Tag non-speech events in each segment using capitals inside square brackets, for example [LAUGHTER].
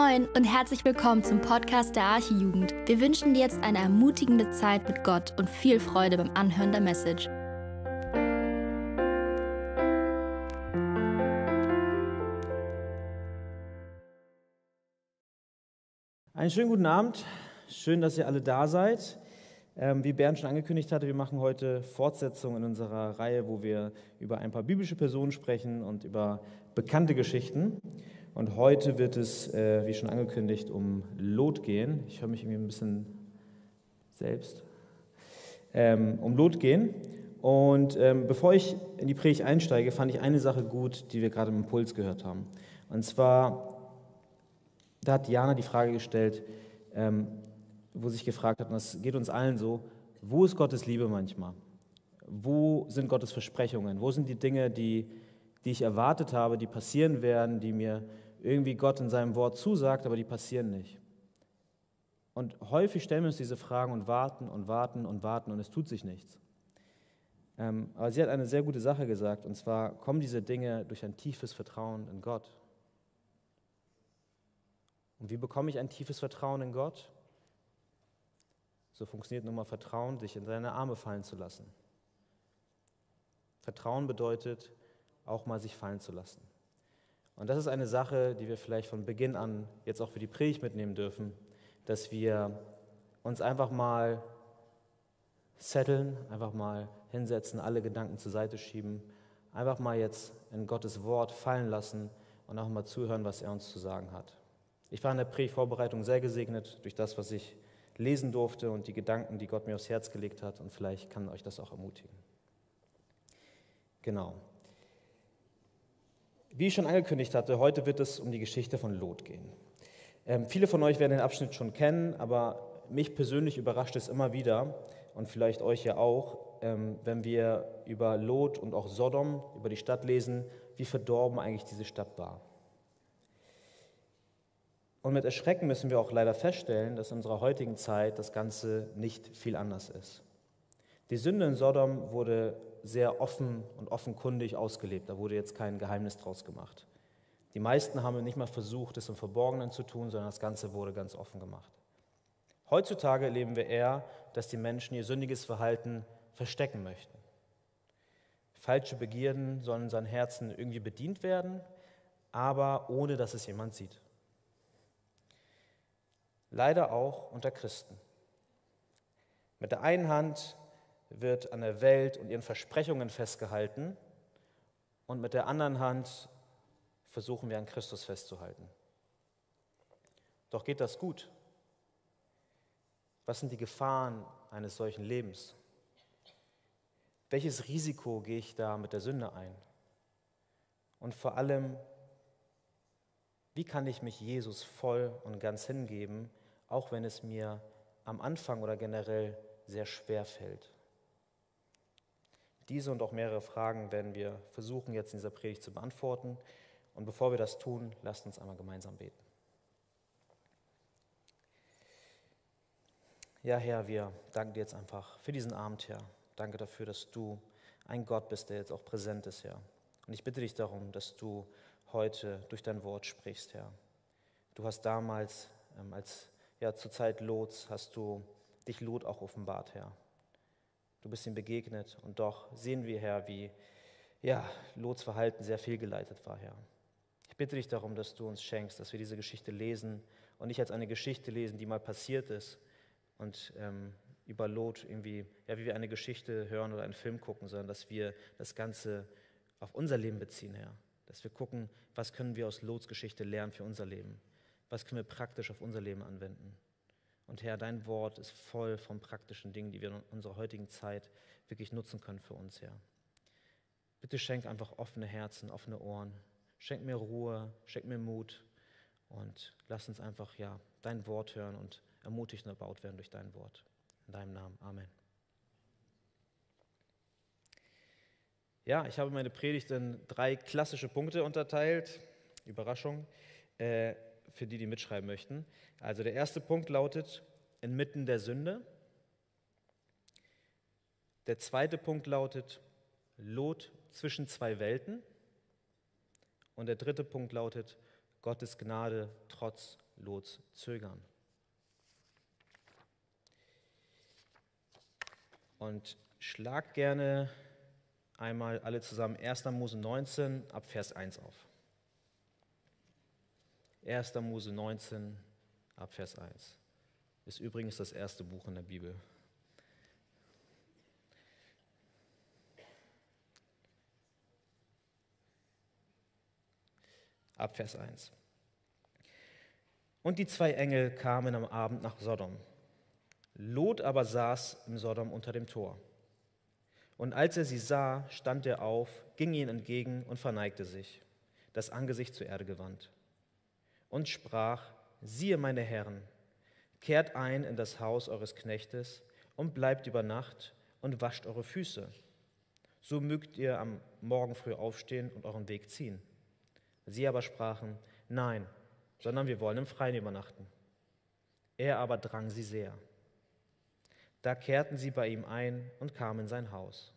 Moin und herzlich willkommen zum Podcast der Archijugend. Wir wünschen dir jetzt eine ermutigende Zeit mit Gott und viel Freude beim Anhören der Message. Einen schönen guten Abend. Schön, dass ihr alle da seid. Ähm, wie Bernd schon angekündigt hatte, wir machen heute Fortsetzung in unserer Reihe, wo wir über ein paar biblische Personen sprechen und über bekannte Geschichten. Und heute wird es, äh, wie schon angekündigt, um Lot gehen. Ich höre mich irgendwie ein bisschen selbst. Ähm, um Lot gehen. Und ähm, bevor ich in die Predigt einsteige, fand ich eine Sache gut, die wir gerade im Impuls gehört haben. Und zwar, da hat Diana die Frage gestellt, ähm, wo sich gefragt hat, und das geht uns allen so, wo ist Gottes Liebe manchmal? Wo sind Gottes Versprechungen? Wo sind die Dinge, die die ich erwartet habe, die passieren werden, die mir irgendwie Gott in seinem Wort zusagt, aber die passieren nicht. Und häufig stellen wir uns diese Fragen und warten und warten und warten und es tut sich nichts. Ähm, aber sie hat eine sehr gute Sache gesagt, und zwar kommen diese Dinge durch ein tiefes Vertrauen in Gott. Und wie bekomme ich ein tiefes Vertrauen in Gott? So funktioniert nun mal Vertrauen, sich in seine Arme fallen zu lassen. Vertrauen bedeutet, auch mal sich fallen zu lassen. Und das ist eine Sache, die wir vielleicht von Beginn an jetzt auch für die Predigt mitnehmen dürfen, dass wir uns einfach mal setteln, einfach mal hinsetzen, alle Gedanken zur Seite schieben, einfach mal jetzt in Gottes Wort fallen lassen und auch mal zuhören, was er uns zu sagen hat. Ich war in der Predigtvorbereitung sehr gesegnet durch das, was ich lesen durfte und die Gedanken, die Gott mir aufs Herz gelegt hat und vielleicht kann euch das auch ermutigen. Genau. Wie ich schon angekündigt hatte, heute wird es um die Geschichte von Lot gehen. Ähm, viele von euch werden den Abschnitt schon kennen, aber mich persönlich überrascht es immer wieder und vielleicht euch ja auch, ähm, wenn wir über Lot und auch Sodom, über die Stadt lesen, wie verdorben eigentlich diese Stadt war. Und mit Erschrecken müssen wir auch leider feststellen, dass in unserer heutigen Zeit das Ganze nicht viel anders ist. Die Sünde in Sodom wurde sehr offen und offenkundig ausgelebt. Da wurde jetzt kein Geheimnis draus gemacht. Die meisten haben nicht mal versucht, es im Verborgenen zu tun, sondern das Ganze wurde ganz offen gemacht. Heutzutage erleben wir eher, dass die Menschen ihr sündiges Verhalten verstecken möchten. Falsche Begierden sollen in seinen Herzen irgendwie bedient werden, aber ohne dass es jemand sieht. Leider auch unter Christen. Mit der einen Hand wird an der Welt und ihren Versprechungen festgehalten und mit der anderen Hand versuchen wir an Christus festzuhalten. Doch geht das gut? Was sind die Gefahren eines solchen Lebens? Welches Risiko gehe ich da mit der Sünde ein? Und vor allem, wie kann ich mich Jesus voll und ganz hingeben, auch wenn es mir am Anfang oder generell sehr schwer fällt? Diese und auch mehrere Fragen werden wir versuchen jetzt in dieser Predigt zu beantworten. Und bevor wir das tun, lasst uns einmal gemeinsam beten. Ja, Herr, wir danken dir jetzt einfach für diesen Abend, Herr. Danke dafür, dass du ein Gott bist, der jetzt auch präsent ist, Herr. Und ich bitte dich darum, dass du heute durch dein Wort sprichst, Herr. Du hast damals, ähm, als ja, zur Zeit Lots, hast du dich Lot auch offenbart, Herr. Du bist ihm begegnet und doch sehen wir, Herr, wie ja, Lots Verhalten sehr fehlgeleitet war, Herr. Ich bitte dich darum, dass du uns schenkst, dass wir diese Geschichte lesen und nicht als eine Geschichte lesen, die mal passiert ist und ähm, über Lot irgendwie, ja, wie wir eine Geschichte hören oder einen Film gucken, sondern dass wir das Ganze auf unser Leben beziehen, Herr. Dass wir gucken, was können wir aus Lots Geschichte lernen für unser Leben? Was können wir praktisch auf unser Leben anwenden? Und Herr, dein Wort ist voll von praktischen Dingen, die wir in unserer heutigen Zeit wirklich nutzen können für uns, Herr. Bitte schenk einfach offene Herzen, offene Ohren. Schenk mir Ruhe, schenk mir Mut und lass uns einfach ja dein Wort hören und ermutigt und erbaut werden durch dein Wort. In deinem Namen. Amen. Ja, ich habe meine Predigt in drei klassische Punkte unterteilt. Überraschung. Äh, für die, die mitschreiben möchten. Also der erste Punkt lautet, inmitten der Sünde. Der zweite Punkt lautet, Lot zwischen zwei Welten. Und der dritte Punkt lautet, Gottes Gnade trotz Lots Zögern. Und schlag gerne einmal alle zusammen 1. Mose 19 ab Vers 1 auf. 1. Mose 19 ab Vers 1. Ist übrigens das erste Buch in der Bibel. Ab Vers 1. Und die zwei Engel kamen am Abend nach Sodom. Lot aber saß im Sodom unter dem Tor. Und als er sie sah, stand er auf, ging ihnen entgegen und verneigte sich, das Angesicht zur Erde gewandt, und sprach, siehe meine Herren, kehrt ein in das Haus eures Knechtes und bleibt über Nacht und wascht eure Füße. So mögt ihr am Morgen früh aufstehen und euren Weg ziehen. Sie aber sprachen, nein, sondern wir wollen im Freien übernachten. Er aber drang sie sehr. Da kehrten sie bei ihm ein und kamen in sein Haus.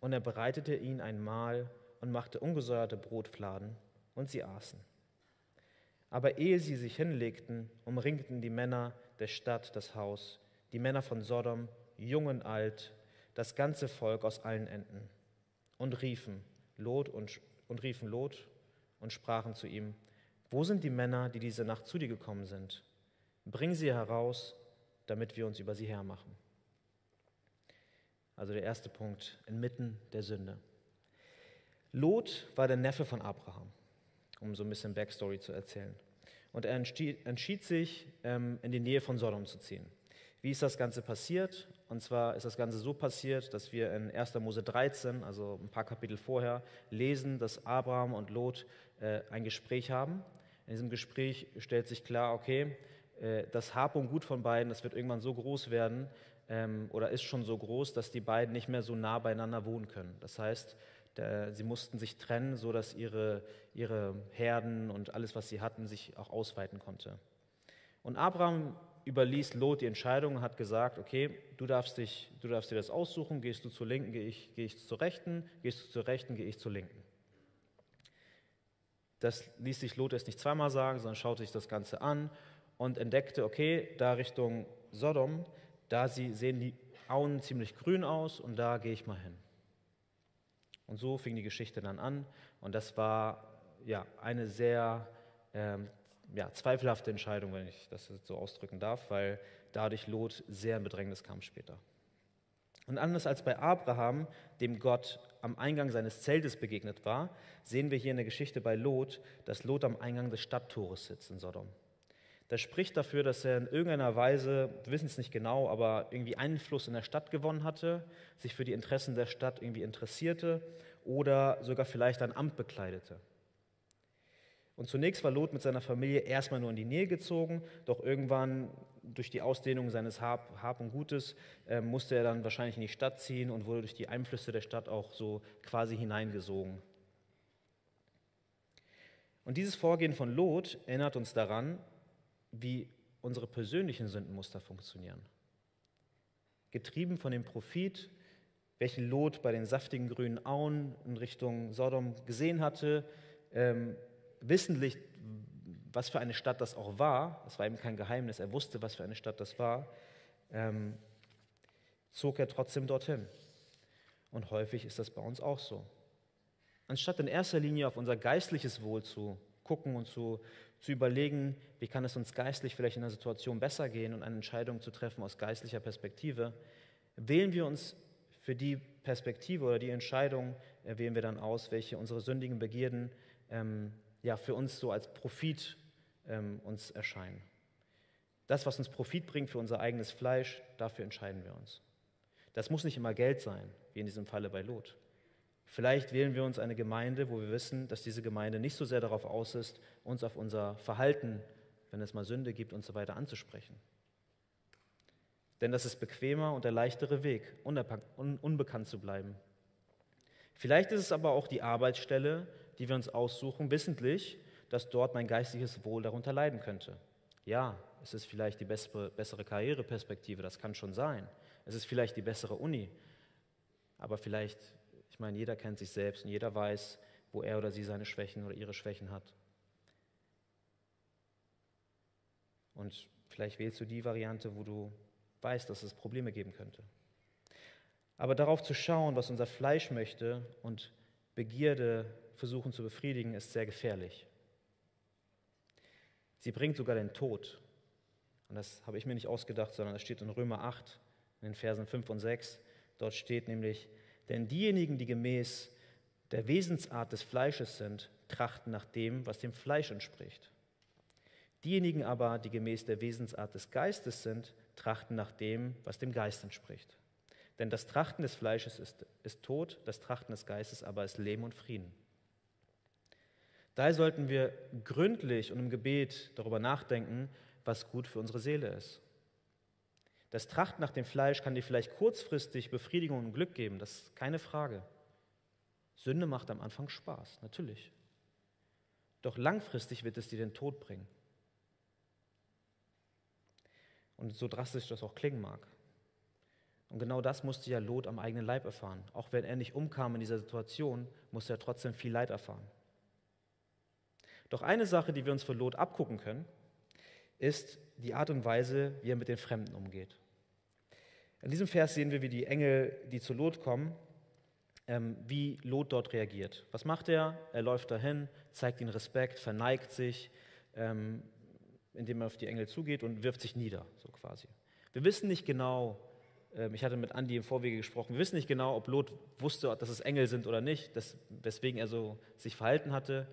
Und er bereitete ihnen ein Mahl und machte ungesäuerte Brotfladen, und sie aßen. Aber ehe sie sich hinlegten, umringten die Männer der Stadt das Haus, die Männer von Sodom, jung und alt, das ganze Volk aus allen Enden, und riefen Lot und, und riefen Lot und sprachen zu ihm: Wo sind die Männer, die diese Nacht zu dir gekommen sind? Bring sie heraus damit wir uns über sie hermachen. Also der erste Punkt, inmitten der Sünde. Lot war der Neffe von Abraham, um so ein bisschen Backstory zu erzählen. Und er entschied, entschied sich, ähm, in die Nähe von Sodom zu ziehen. Wie ist das Ganze passiert? Und zwar ist das Ganze so passiert, dass wir in 1. Mose 13, also ein paar Kapitel vorher, lesen, dass Abraham und Lot äh, ein Gespräch haben. In diesem Gespräch stellt sich klar, okay, äh, das Hab und Gut von beiden, das wird irgendwann so groß werden ähm, oder ist schon so groß, dass die beiden nicht mehr so nah beieinander wohnen können. Das heißt, der, sie mussten sich trennen, sodass ihre, ihre Herden und alles, was sie hatten, sich auch ausweiten konnte. Und Abraham überließ Lot die Entscheidung und hat gesagt, okay, du darfst, dich, du darfst dir das aussuchen, gehst du zur Linken, gehe ich, gehe ich zur Rechten, gehst du zur Rechten, gehe ich zur Linken. Das ließ sich Lot erst nicht zweimal sagen, sondern schaute sich das Ganze an und entdeckte, okay, da Richtung Sodom, da sehen die Auen ziemlich grün aus und da gehe ich mal hin. Und so fing die Geschichte dann an und das war ja eine sehr ähm, ja, zweifelhafte Entscheidung, wenn ich das so ausdrücken darf, weil dadurch Lot sehr in Bedrängnis kam später. Und anders als bei Abraham, dem Gott am Eingang seines Zeltes begegnet war, sehen wir hier in der Geschichte bei Lot, dass Lot am Eingang des Stadttores sitzt in Sodom. Das spricht dafür, dass er in irgendeiner Weise, wir wissen es nicht genau, aber irgendwie Einfluss in der Stadt gewonnen hatte, sich für die Interessen der Stadt irgendwie interessierte oder sogar vielleicht ein Amt bekleidete. Und zunächst war Lot mit seiner Familie erstmal nur in die Nähe gezogen, doch irgendwann durch die Ausdehnung seines Hab, Hab und Gutes äh, musste er dann wahrscheinlich in die Stadt ziehen und wurde durch die Einflüsse der Stadt auch so quasi hineingesogen. Und dieses Vorgehen von Lot erinnert uns daran, wie unsere persönlichen Sündenmuster funktionieren. Getrieben von dem Profit, welchen Lot bei den saftigen grünen Auen in Richtung Sodom gesehen hatte, ähm, wissentlich, was für eine Stadt das auch war, das war ihm kein Geheimnis, er wusste, was für eine Stadt das war, ähm, zog er trotzdem dorthin. Und häufig ist das bei uns auch so. Anstatt in erster Linie auf unser geistliches Wohl zu gucken und zu, zu überlegen, wie kann es uns geistlich vielleicht in der Situation besser gehen und eine Entscheidung zu treffen aus geistlicher Perspektive, wählen wir uns für die Perspektive oder die Entscheidung, äh, wählen wir dann aus, welche unsere sündigen Begierden ähm, ja, für uns so als Profit ähm, uns erscheinen. Das, was uns Profit bringt für unser eigenes Fleisch, dafür entscheiden wir uns. Das muss nicht immer Geld sein, wie in diesem Falle bei Lot. Vielleicht wählen wir uns eine Gemeinde, wo wir wissen, dass diese Gemeinde nicht so sehr darauf aus ist, uns auf unser Verhalten, wenn es mal Sünde gibt und so weiter anzusprechen. Denn das ist bequemer und der leichtere Weg, unbekannt zu bleiben. Vielleicht ist es aber auch die Arbeitsstelle, die wir uns aussuchen, wissentlich, dass dort mein geistiges Wohl darunter leiden könnte. Ja, es ist vielleicht die bessere, bessere Karriereperspektive, das kann schon sein. Es ist vielleicht die bessere Uni, aber vielleicht ich meine, jeder kennt sich selbst und jeder weiß, wo er oder sie seine Schwächen oder ihre Schwächen hat. Und vielleicht wählst du die Variante, wo du weißt, dass es Probleme geben könnte. Aber darauf zu schauen, was unser Fleisch möchte und Begierde versuchen zu befriedigen, ist sehr gefährlich. Sie bringt sogar den Tod. Und das habe ich mir nicht ausgedacht, sondern es steht in Römer 8, in den Versen 5 und 6. Dort steht nämlich, denn diejenigen, die gemäß der Wesensart des Fleisches sind, trachten nach dem, was dem Fleisch entspricht. Diejenigen aber, die gemäß der Wesensart des Geistes sind, trachten nach dem, was dem Geist entspricht. Denn das Trachten des Fleisches ist, ist Tod, das Trachten des Geistes aber ist Leben und Frieden. Daher sollten wir gründlich und im Gebet darüber nachdenken, was gut für unsere Seele ist. Das Trachten nach dem Fleisch kann dir vielleicht kurzfristig Befriedigung und Glück geben, das ist keine Frage. Sünde macht am Anfang Spaß, natürlich. Doch langfristig wird es dir den Tod bringen. Und so drastisch das auch klingen mag. Und genau das musste ja Lot am eigenen Leib erfahren. Auch wenn er nicht umkam in dieser Situation, musste er trotzdem viel Leid erfahren. Doch eine Sache, die wir uns von Lot abgucken können, ist die Art und Weise, wie er mit den Fremden umgeht. In diesem Vers sehen wir, wie die Engel, die zu Lot kommen, ähm, wie Lot dort reagiert. Was macht er? Er läuft dahin, zeigt ihnen Respekt, verneigt sich, ähm, indem er auf die Engel zugeht und wirft sich nieder, so quasi. Wir wissen nicht genau, ähm, ich hatte mit Andi im Vorwege gesprochen, wir wissen nicht genau, ob Lot wusste, dass es Engel sind oder nicht, weswegen er so sich verhalten hatte,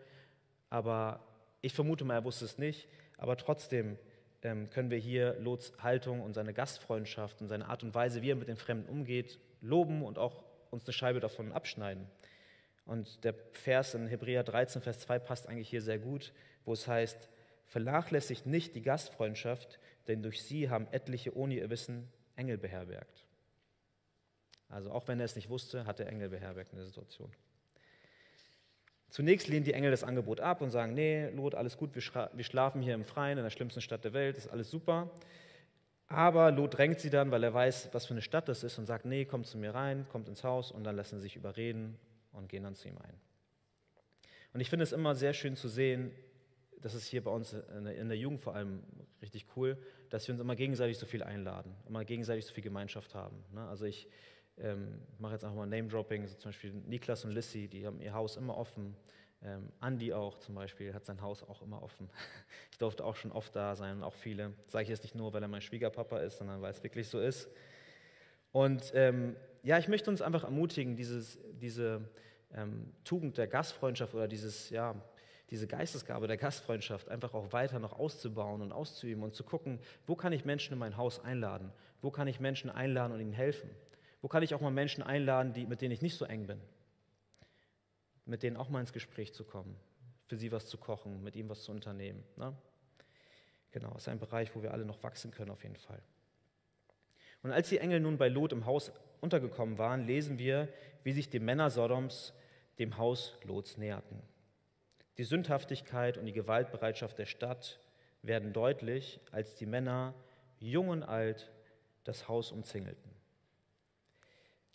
aber ich vermute mal, er wusste es nicht, aber trotzdem ähm, können wir hier Lots Haltung und seine Gastfreundschaft und seine Art und Weise, wie er mit den Fremden umgeht, loben und auch uns eine Scheibe davon abschneiden. Und der Vers in Hebräer 13, Vers 2 passt eigentlich hier sehr gut, wo es heißt, vernachlässigt nicht die Gastfreundschaft, denn durch sie haben etliche ohne ihr Wissen Engel beherbergt. Also auch wenn er es nicht wusste, hat er Engel beherbergt in der Situation. Zunächst lehnen die Engel das Angebot ab und sagen, nee, Lot, alles gut, wir, wir schlafen hier im Freien, in der schlimmsten Stadt der Welt, ist alles super. Aber Lot drängt sie dann, weil er weiß, was für eine Stadt das ist und sagt, nee, kommt zu mir rein, kommt ins Haus und dann lassen sie sich überreden und gehen dann zu ihm ein. Und ich finde es immer sehr schön zu sehen, das ist hier bei uns in der Jugend vor allem richtig cool, dass wir uns immer gegenseitig so viel einladen, immer gegenseitig so viel Gemeinschaft haben. Ne? Also ich ähm, mache jetzt einfach mal Name-Dropping, so zum Beispiel Niklas und Lissy, die haben ihr Haus immer offen. Ähm, Andi auch zum Beispiel hat sein Haus auch immer offen. [LAUGHS] Ich durfte auch schon oft da sein auch viele. Sage ich jetzt nicht nur, weil er mein Schwiegerpapa ist, sondern weil es wirklich so ist. Und ähm, ja, ich möchte uns einfach ermutigen, dieses, diese ähm, Tugend der Gastfreundschaft oder dieses, ja, diese Geistesgabe der Gastfreundschaft einfach auch weiter noch auszubauen und auszuüben und zu gucken, wo kann ich Menschen in mein Haus einladen? Wo kann ich Menschen einladen und ihnen helfen? Wo kann ich auch mal Menschen einladen, die, mit denen ich nicht so eng bin? Mit denen auch mal ins Gespräch zu kommen, für sie was zu kochen, mit ihnen was zu unternehmen. Ne? Genau, ist ein Bereich, wo wir alle noch wachsen können, auf jeden Fall. Und als die Engel nun bei Lot im Haus untergekommen waren, lesen wir, wie sich die Männer Sodoms dem Haus Lots näherten. Die Sündhaftigkeit und die Gewaltbereitschaft der Stadt werden deutlich, als die Männer, jung und alt, das Haus umzingelten.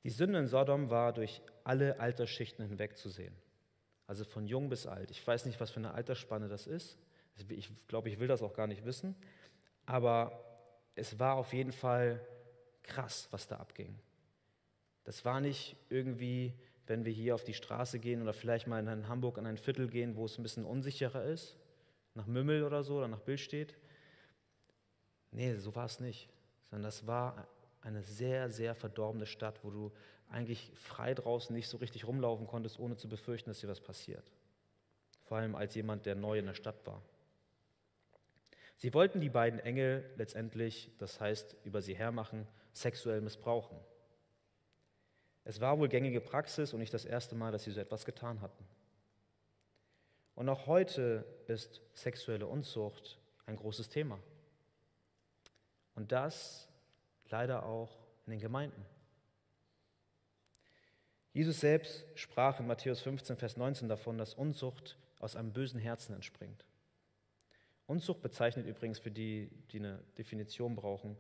Die Sünde in Sodom war durch alle Altersschichten hinweg zu sehen. Also von jung bis alt. Ich weiß nicht, was für eine Altersspanne das ist. Ich glaube, ich will das auch gar nicht wissen. Aber es war auf jeden Fall krass, was da abging. Das war nicht irgendwie wenn wir hier auf die Straße gehen oder vielleicht mal in Hamburg an ein Viertel gehen, wo es ein bisschen unsicherer ist, nach Mümmel oder so oder nach Billstedt. Nee, so war es nicht, sondern das war eine sehr, sehr verdorbene Stadt, wo du eigentlich frei draußen nicht so richtig rumlaufen konntest, ohne zu befürchten, dass dir was passiert. Vor allem als jemand, der neu in der Stadt war. Sie wollten die beiden Engel letztendlich, das heißt über sie hermachen, sexuell missbrauchen. Es war wohl gängige Praxis und nicht das erste Mal, dass sie so etwas getan hatten. Und auch heute ist sexuelle Unzucht ein großes Thema. Und das leider auch in den Gemeinden. Jesus selbst sprach in Matthäus 15, Vers 19 davon, dass Unzucht aus einem bösen Herzen entspringt. Unzucht bezeichnet übrigens, für die, die eine Definition brauchen,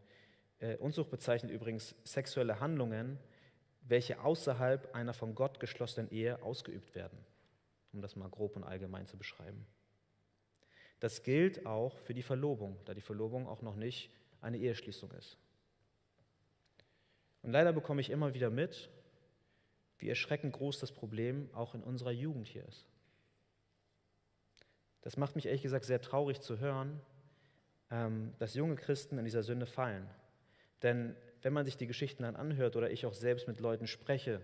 äh, Unzucht bezeichnet übrigens sexuelle Handlungen, welche außerhalb einer von Gott geschlossenen Ehe ausgeübt werden, um das mal grob und allgemein zu beschreiben. Das gilt auch für die Verlobung, da die Verlobung auch noch nicht eine Eheschließung ist. Und leider bekomme ich immer wieder mit, wie erschreckend groß das Problem auch in unserer Jugend hier ist. Das macht mich ehrlich gesagt sehr traurig zu hören, ähm, dass junge Christen in dieser Sünde fallen. Denn wenn man sich die Geschichten dann anhört oder ich auch selbst mit Leuten spreche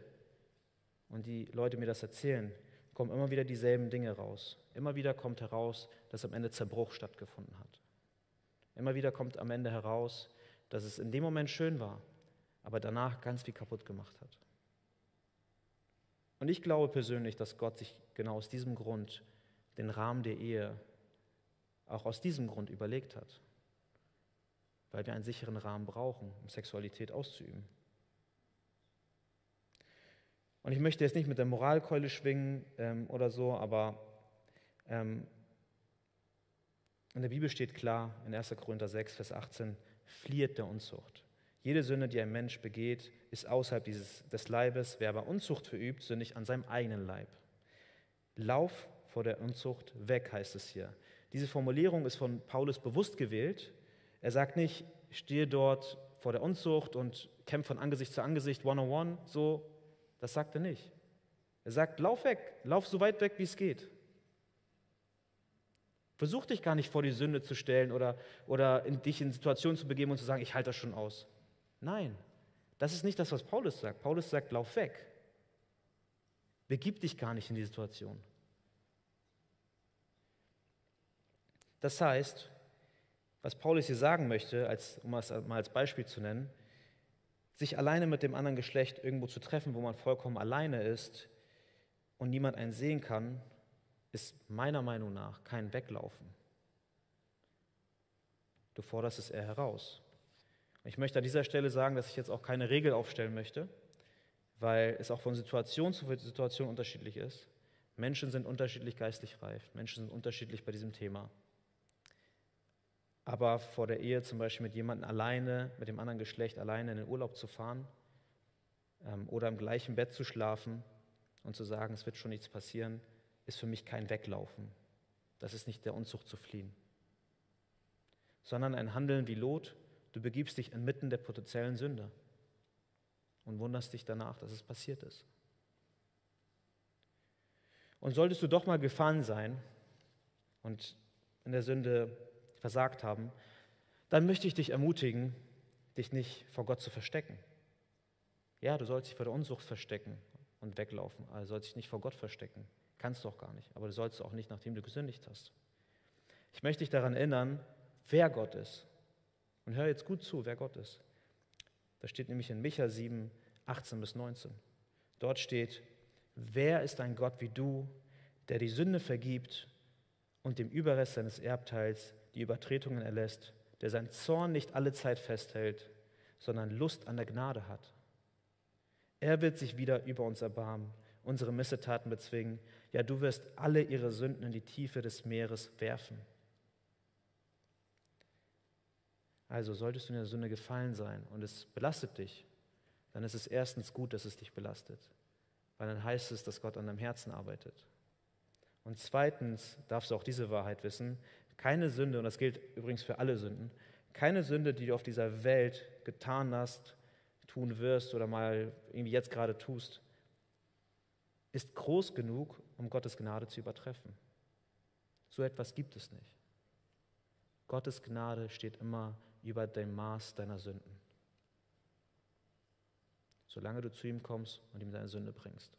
und die Leute mir das erzählen, kommen immer wieder dieselben Dinge raus. Immer wieder kommt heraus, dass am Ende Zerbruch stattgefunden hat. Immer wieder kommt am Ende heraus, dass es in dem Moment schön war, aber danach ganz viel kaputt gemacht hat. Und ich glaube persönlich, dass Gott sich genau aus diesem Grund den Rahmen der Ehe auch aus diesem Grund überlegt hat, weil wir einen sicheren Rahmen brauchen, um Sexualität auszuüben. Und ich möchte jetzt nicht mit der Moralkeule schwingen ähm, oder so, aber ähm, in der Bibel steht klar in 1. Korinther 6, Vers 18, flieht der Unzucht. Jede Sünde, die ein Mensch begeht, ist außerhalb dieses, des Leibes. Wer aber Unzucht verübt, sündigt an seinem eigenen Leib. Lauf vor der Unzucht weg, heißt es hier. Diese Formulierung ist von Paulus bewusst gewählt. Er sagt nicht, stehe dort vor der Unzucht und kämpfe von Angesicht zu Angesicht, one-on-one, so das sagt er nicht. Er sagt, lauf weg, lauf so weit weg, wie es geht. Versuch dich gar nicht vor die Sünde zu stellen oder, oder in, dich in Situationen zu begeben und zu sagen, ich halte das schon aus. Nein, das ist nicht das, was Paulus sagt. Paulus sagt, lauf weg. Begib dich gar nicht in die Situation. Das heißt, was Paulus hier sagen möchte, als, um es mal als Beispiel zu nennen, sich alleine mit dem anderen Geschlecht irgendwo zu treffen, wo man vollkommen alleine ist und niemand einen sehen kann, ist meiner Meinung nach kein Weglaufen. Du forderst es eher heraus. Ich möchte an dieser Stelle sagen, dass ich jetzt auch keine Regel aufstellen möchte, weil es auch von Situation zu Situation unterschiedlich ist. Menschen sind unterschiedlich geistlich reif, Menschen sind unterschiedlich bei diesem Thema. Aber vor der Ehe zum Beispiel mit jemandem alleine, mit dem anderen Geschlecht alleine in den Urlaub zu fahren ähm, oder im gleichen Bett zu schlafen und zu sagen, es wird schon nichts passieren, ist für mich kein Weglaufen. Das ist nicht der Unzucht zu fliehen, sondern ein Handeln wie Lot. Du begibst dich inmitten der potenziellen Sünde und wunderst dich danach, dass es passiert ist. Und solltest du doch mal gefahren sein und in der Sünde versagt haben, dann möchte ich dich ermutigen, dich nicht vor Gott zu verstecken. Ja, du sollst dich vor der Unsucht verstecken und weglaufen, du sollst dich nicht vor Gott verstecken. Kannst du auch gar nicht, aber du sollst auch nicht, nachdem du gesündigt hast. Ich möchte dich daran erinnern, wer Gott ist. Und hör jetzt gut zu, wer Gott ist. Das steht nämlich in Micha 7, 18 bis 19. Dort steht, wer ist ein Gott wie du, der die Sünde vergibt und dem Überrest seines Erbteils die Übertretungen erlässt, der sein Zorn nicht alle Zeit festhält, sondern Lust an der Gnade hat. Er wird sich wieder über uns erbarmen, unsere Missetaten bezwingen. Ja, du wirst alle ihre Sünden in die Tiefe des Meeres werfen. Also solltest du in der Sünde gefallen sein und es belastet dich, dann ist es erstens gut, dass es dich belastet, weil dann heißt es, dass Gott an deinem Herzen arbeitet. Und zweitens darfst du auch diese Wahrheit wissen, keine Sünde, und das gilt übrigens für alle Sünden, keine Sünde, die du auf dieser Welt getan hast, tun wirst oder mal irgendwie jetzt gerade tust, ist groß genug, um Gottes Gnade zu übertreffen. So etwas gibt es nicht. Gottes Gnade steht immer über dem Maß deiner Sünden. Solange du zu ihm kommst und ihm deine Sünde bringst.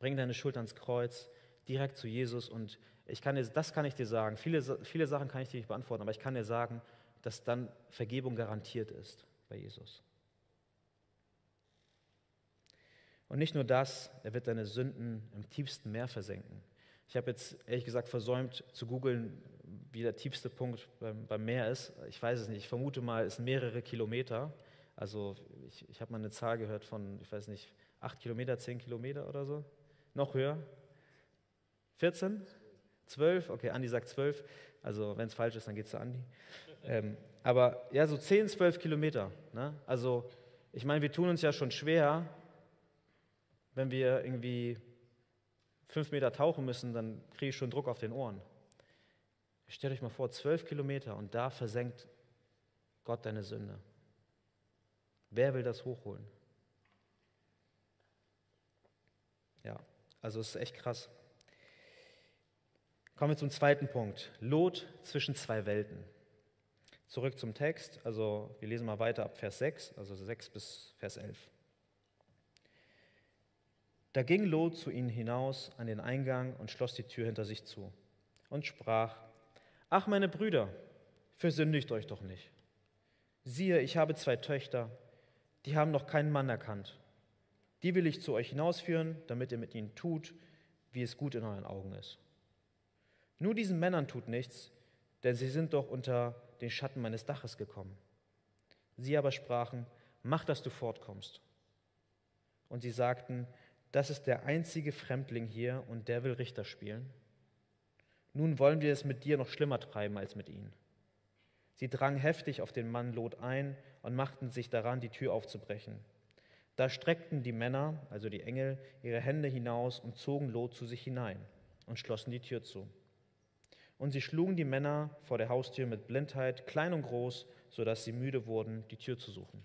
Bring deine Schuld ans Kreuz, direkt zu Jesus und ich kann dir, das kann ich dir sagen. Viele, viele Sachen kann ich dir nicht beantworten, aber ich kann dir sagen, dass dann Vergebung garantiert ist bei Jesus. Und nicht nur das, er wird deine Sünden im tiefsten Meer versenken. Ich habe jetzt ehrlich gesagt versäumt zu googeln, wie der tiefste Punkt beim, beim, Meer ist. Ich weiß es nicht. Ich vermute mal, es sind mehrere Kilometer. Also ich, ich habe mal eine Zahl gehört von, ich weiß nicht, acht Kilometer, zehn Kilometer oder so. Noch höher? 14? Zwölf, okay, Andi sagt zwölf, also wenn es falsch ist, dann geht es zu Andi. Ähm, aber ja, so zehn, zwölf Kilometer. Ne? Also ich meine, wir tun uns ja schon schwer, wenn wir irgendwie fünf Meter tauchen müssen, dann kriege ich schon Druck auf den Ohren. Stellt euch mal vor, zwölf Kilometer und da versenkt Gott deine Sünde. Wer will das hochholen? Ja, also es ist echt krass. Kommen wir zum zweiten Punkt. Lot zwischen zwei Welten. Zurück zum Text, also wir lesen mal weiter ab Vers 6, also 6 bis Vers 11. Da ging Lot zu ihnen hinaus an den Eingang und schloss die Tür hinter sich zu und sprach, Ach meine Brüder, versündigt euch doch nicht. Siehe, ich habe zwei Töchter, die haben noch keinen Mann erkannt. Die will ich zu euch hinausführen, damit ihr mit ihnen tut, wie es gut in euren Augen ist. Nur diesen Männern tut nichts, denn sie sind doch unter den Schatten meines Daches gekommen. Sie aber sprachen, mach, dass du fortkommst. Und sie sagten, das ist der einzige Fremdling hier und der will Richter spielen. Nun wollen wir es mit dir noch schlimmer treiben als mit ihnen. Sie drangen heftig auf den Mann Lot ein und machten sich daran, die Tür aufzubrechen. Da streckten die Männer, also die Engel, ihre Hände hinaus und zogen Lot zu sich hinein und schlossen die Tür zu. Und sie schlugen die Männer vor der Haustür mit Blindheit, klein und groß, sodass sie müde wurden, die Tür zu suchen.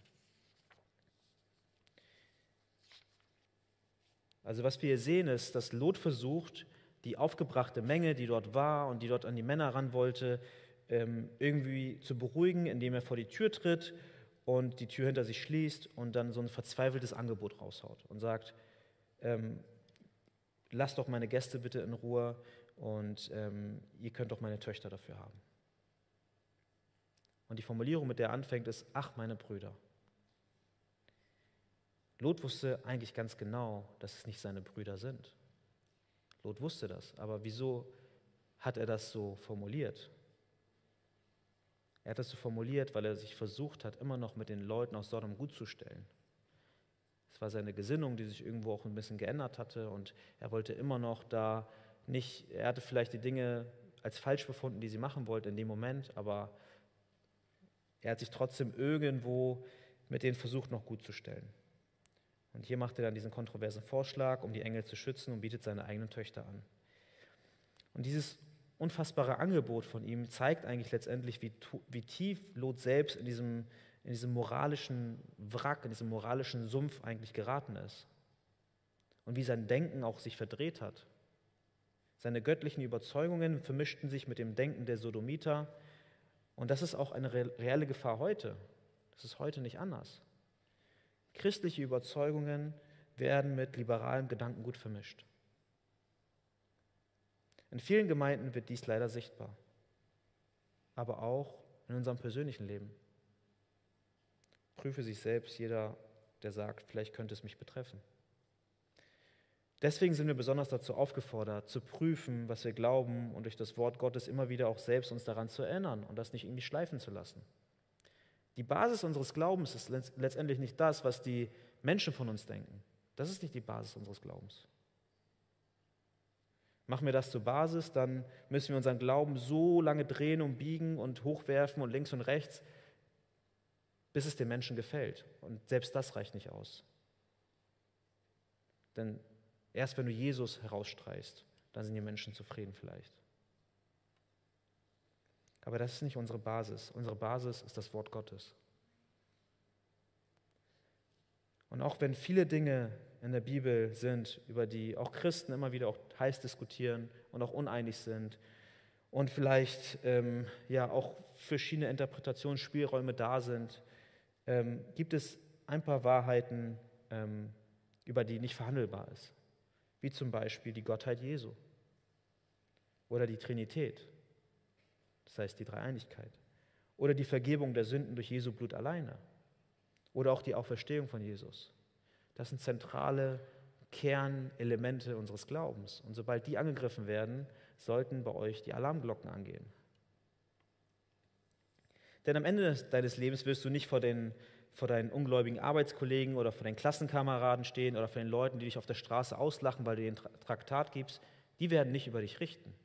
Also was wir hier sehen ist, dass Lot versucht, die aufgebrachte Menge, die dort war und die dort an die Männer ran wollte, ähm, irgendwie zu beruhigen, indem er vor die Tür tritt und die Tür hinter sich schließt und dann so ein verzweifeltes Angebot raushaut und sagt, ähm, lasst doch meine Gäste bitte in Ruhe, und ähm, ihr könnt doch meine Töchter dafür haben. Und die Formulierung, mit der er anfängt, ist, ach meine Brüder. Lot wusste eigentlich ganz genau, dass es nicht seine Brüder sind. Lot wusste das, aber wieso hat er das so formuliert? Er hat das so formuliert, weil er sich versucht hat, immer noch mit den Leuten aus Sodom stellen. Es war seine Gesinnung, die sich irgendwo auch ein bisschen geändert hatte und er wollte immer noch da nicht, er hatte vielleicht die Dinge als falsch befunden, die sie machen wollte in dem Moment, aber er hat sich trotzdem irgendwo mit denen versucht, noch gut zu stellen. Und hier macht er dann diesen kontroversen Vorschlag, um die Engel zu schützen und bietet seine eigenen Töchter an. Und dieses unfassbare Angebot von ihm zeigt eigentlich letztendlich, wie, wie tief Lot selbst in diesem, in diesem moralischen Wrack, in diesem moralischen Sumpf eigentlich geraten ist. Und wie sein Denken auch sich verdreht hat. Seine göttlichen Überzeugungen vermischten sich mit dem Denken der Sodomiter. Und das ist auch eine reelle Gefahr heute. Das ist heute nicht anders. Christliche Überzeugungen werden mit liberalem Gedankengut vermischt. In vielen Gemeinden wird dies leider sichtbar, aber auch in unserem persönlichen Leben. Prüfe sich selbst jeder, der sagt, vielleicht könnte es mich betreffen. Deswegen sind wir besonders dazu aufgefordert, zu prüfen, was wir glauben und durch das Wort Gottes immer wieder auch selbst uns daran zu erinnern und das nicht irgendwie schleifen zu lassen. Die Basis unseres Glaubens ist letztendlich nicht das, was die Menschen von uns denken. Das ist nicht die Basis unseres Glaubens. Machen wir das zur Basis, dann müssen wir unseren Glauben so lange drehen und biegen und hochwerfen und links und rechts, bis es den Menschen gefällt. Und selbst das reicht nicht aus. Denn Erst wenn du Jesus herausstreichst, dann sind die Menschen zufrieden vielleicht. Aber das ist nicht unsere Basis. Unsere Basis ist das Wort Gottes. Und auch wenn viele Dinge in der Bibel sind, über die auch Christen immer wieder auch heiß diskutieren und auch uneinig sind und vielleicht ähm, ja auch verschiedene Interpretationsspielräume da sind, ähm, gibt es ein paar Wahrheiten, ähm, über die nicht verhandelbar ist wie zum Beispiel die Gottheit Jesu oder die Trinität, das heißt die Dreieinigkeit, oder die Vergebung der Sünden durch Jesu Blut alleine oder auch die Auferstehung von Jesus. Das sind zentrale Kernelemente unseres Glaubens. Und sobald die angegriffen werden, sollten bei euch die Alarmglocken angehen. Denn am Ende deines Lebens wirst du nicht vor den vor deinen ungläubigen Arbeitskollegen oder vor deinen Klassenkameraden stehen oder vor den Leuten, die dich auf der Straße auslachen, weil du den Traktat gibst, die werden nicht über dich richten.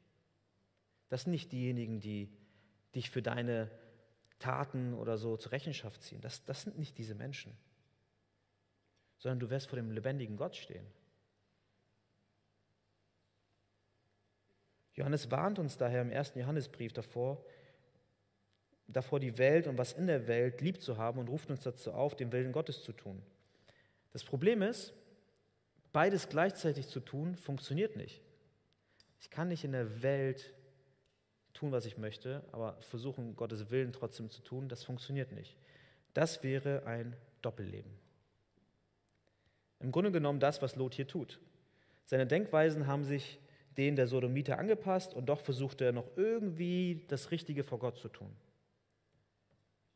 Das sind nicht diejenigen, die dich für deine Taten oder so zur Rechenschaft ziehen. Das, das sind nicht diese Menschen. Sondern du wirst vor dem lebendigen Gott stehen. Johannes warnt uns daher im ersten Johannesbrief davor, davor, die Welt und was in der Welt lieb zu haben und ruft uns dazu auf, den Willen Gottes zu tun. Das Problem ist, beides gleichzeitig zu tun, funktioniert nicht. Ich kann nicht in der Welt tun, was ich möchte, aber versuchen, Gottes Willen trotzdem zu tun, das funktioniert nicht. Das wäre ein Doppelleben. Im Grunde genommen das, was Lot hier tut. Seine Denkweisen haben sich denen der Sodomiter angepasst und doch versuchte er noch irgendwie das Richtige vor Gott zu tun.